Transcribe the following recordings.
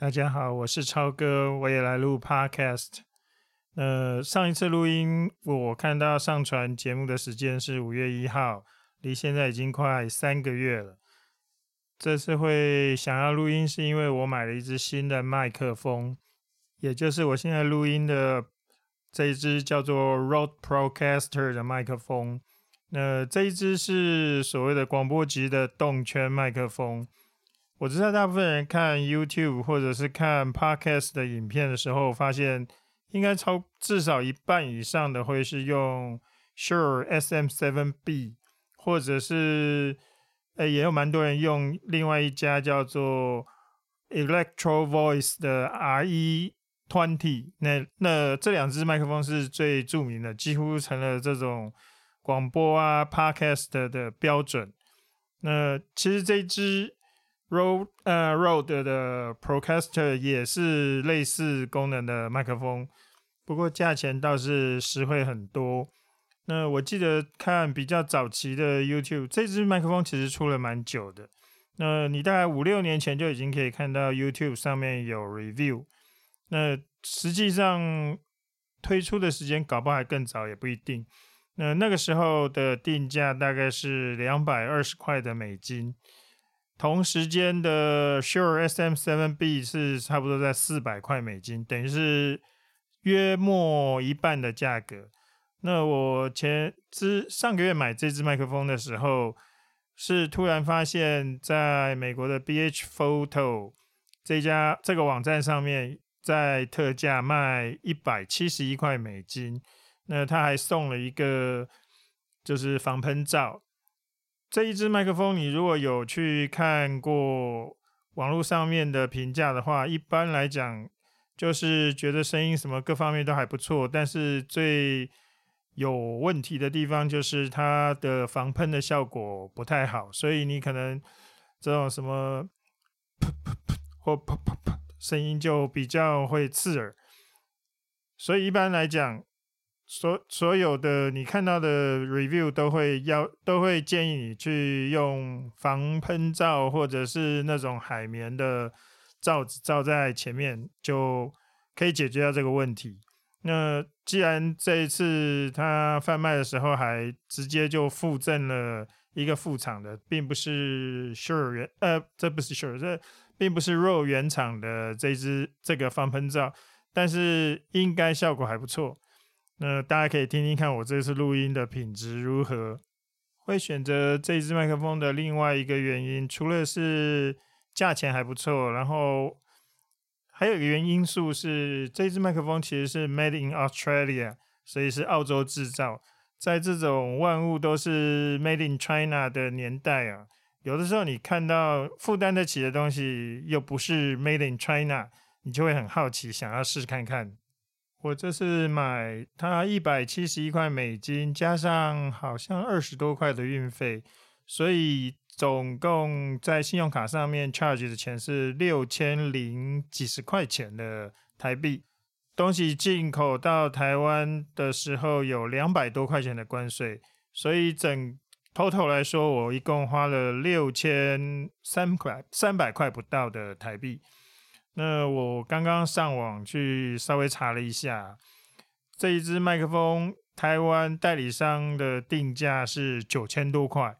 大家好，我是超哥，我也来录 Podcast。呃，上一次录音我看到上传节目的时间是五月一号，离现在已经快三个月了。这次会想要录音，是因为我买了一支新的麦克风，也就是我现在录音的这一支叫做 Rode Procaster 的麦克风。那这一支是所谓的广播级的动圈麦克风。我知道大部分人看 YouTube 或者是看 Podcast 的影片的时候，发现应该超至少一半以上的会是用 Sure SM7B，或者是呃也有蛮多人用另外一家叫做 Electro Voice 的 RE20。那那这两支麦克风是最著名的，几乎成了这种广播啊 Podcast 的标准。那其实这支。Road 呃，Road 的 Procaster 也是类似功能的麦克风，不过价钱倒是实惠很多。那我记得看比较早期的 YouTube，这支麦克风其实出了蛮久的。那你大概五六年前就已经可以看到 YouTube 上面有 review。那实际上推出的时间搞不好还更早，也不一定。那那个时候的定价大概是两百二十块的美金。同时间的 Sure SM7B 是差不多在四百块美金，等于是约莫一半的价格。那我前之上个月买这支麦克风的时候，是突然发现，在美国的 BH Photo 这家这个网站上面，在特价卖一百七十一块美金。那他还送了一个就是防喷罩。这一支麦克风，你如果有去看过网络上面的评价的话，一般来讲就是觉得声音什么各方面都还不错，但是最有问题的地方就是它的防喷的效果不太好，所以你可能这种什么噗噗噗或噗噗噗声音就比较会刺耳，所以一般来讲。所所有的你看到的 review 都会要都会建议你去用防喷罩或者是那种海绵的罩子罩在前面，就可以解决掉这个问题。那既然这一次他贩卖的时候还直接就附赠了一个副厂的，并不是 Sure 原呃，这不是 Sure，这并不是 row 原厂的这支这个防喷罩，但是应该效果还不错。那大家可以听听看我这次录音的品质如何。会选择这支麦克风的另外一个原因，除了是价钱还不错，然后还有一个原因素是这支麦克风其实是 Made in Australia，所以是澳洲制造。在这种万物都是 Made in China 的年代啊，有的时候你看到负担得起的东西又不是 Made in China，你就会很好奇，想要试看看。我这是买它一百七十一块美金，加上好像二十多块的运费，所以总共在信用卡上面 charge 的钱是六千零几十块钱的台币。东西进口到台湾的时候有两百多块钱的关税，所以整 total 来说，我一共花了六千三块三百块不到的台币。那我刚刚上网去稍微查了一下，这一支麦克风台湾代理商的定价是九千多块。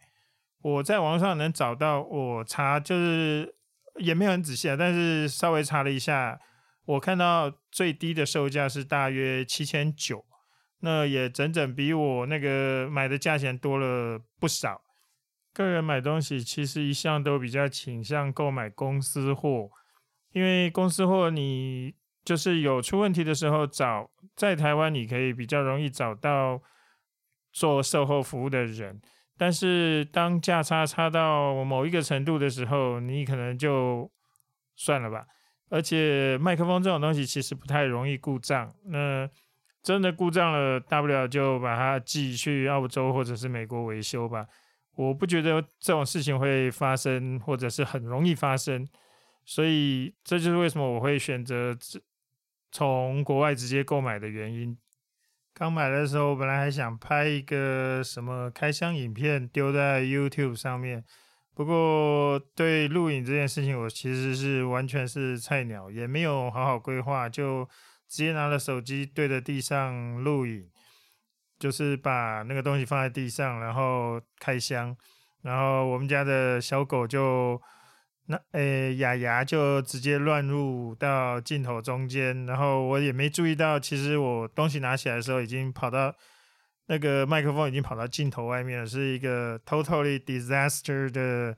我在网上能找到，我查就是也没有很仔细啊，但是稍微查了一下，我看到最低的售价是大约七千九，那也整整比我那个买的价钱多了不少。个人买东西其实一向都比较倾向购买公司货。因为公司或，你就是有出问题的时候找在台湾，你可以比较容易找到做售后服务的人。但是当价差差到某一个程度的时候，你可能就算了吧。而且麦克风这种东西其实不太容易故障。那真的故障了，大不了就把它寄去澳洲或者是美国维修吧。我不觉得这种事情会发生，或者是很容易发生。所以这就是为什么我会选择从国外直接购买的原因。刚买的时候，本来还想拍一个什么开箱影片丢在 YouTube 上面，不过对录影这件事情，我其实是完全是菜鸟，也没有好好规划，就直接拿了手机对着地上录影，就是把那个东西放在地上，然后开箱，然后我们家的小狗就。那诶，雅雅就直接乱入到镜头中间，然后我也没注意到，其实我东西拿起来的时候，已经跑到那个麦克风已经跑到镜头外面了，是一个 totally disaster 的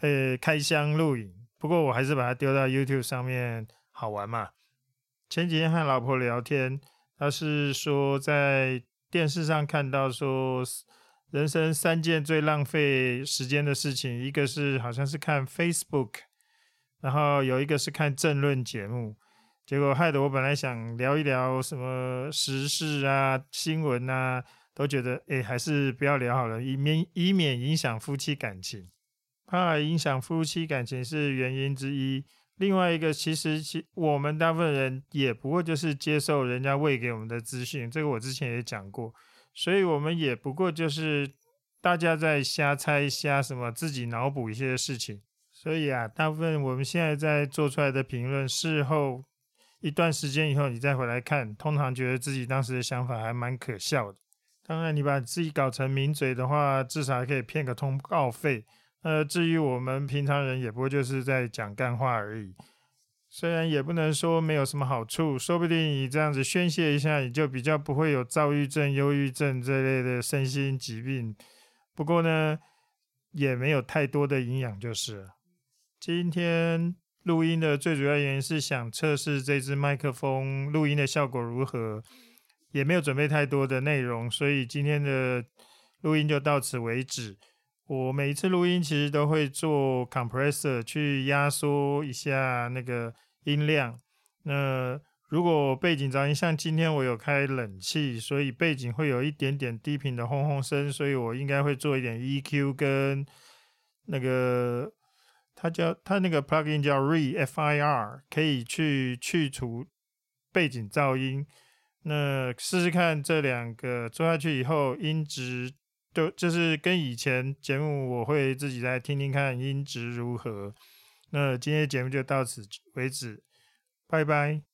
呃开箱录影。不过我还是把它丢到 YouTube 上面，好玩嘛。前几天和老婆聊天，她是说在电视上看到说。人生三件最浪费时间的事情，一个是好像是看 Facebook，然后有一个是看政论节目，结果害得我本来想聊一聊什么时事啊、新闻啊，都觉得哎还是不要聊好了，以免以免影响夫妻感情，怕影响夫妻感情是原因之一。另外一个其实其我们大部分人也不过就是接受人家喂给我们的资讯，这个我之前也讲过。所以，我们也不过就是大家在瞎猜、瞎什么，自己脑补一些事情。所以啊，大部分我们现在在做出来的评论，事后一段时间以后，你再回来看，通常觉得自己当时的想法还蛮可笑的。当然，你把自己搞成名嘴的话，至少还可以骗个通告费。呃，至于我们平常人，也不过就是在讲干话而已。虽然也不能说没有什么好处，说不定你这样子宣泄一下，你就比较不会有躁郁症、忧郁症这类的身心疾病。不过呢，也没有太多的营养，就是。今天录音的最主要原因是想测试这支麦克风录音的效果如何，也没有准备太多的内容，所以今天的录音就到此为止。我每一次录音其实都会做 compressor 去压缩一下那个音量。那如果背景噪音，像今天我有开冷气，所以背景会有一点点低频的轰轰声，所以我应该会做一点 EQ 跟那个它叫它那个 plugin 叫 ReFIR，可以去去除背景噪音。那试试看这两个做下去以后音质。就就是跟以前节目，我会自己再听听看音质如何。那今天节目就到此为止，拜拜。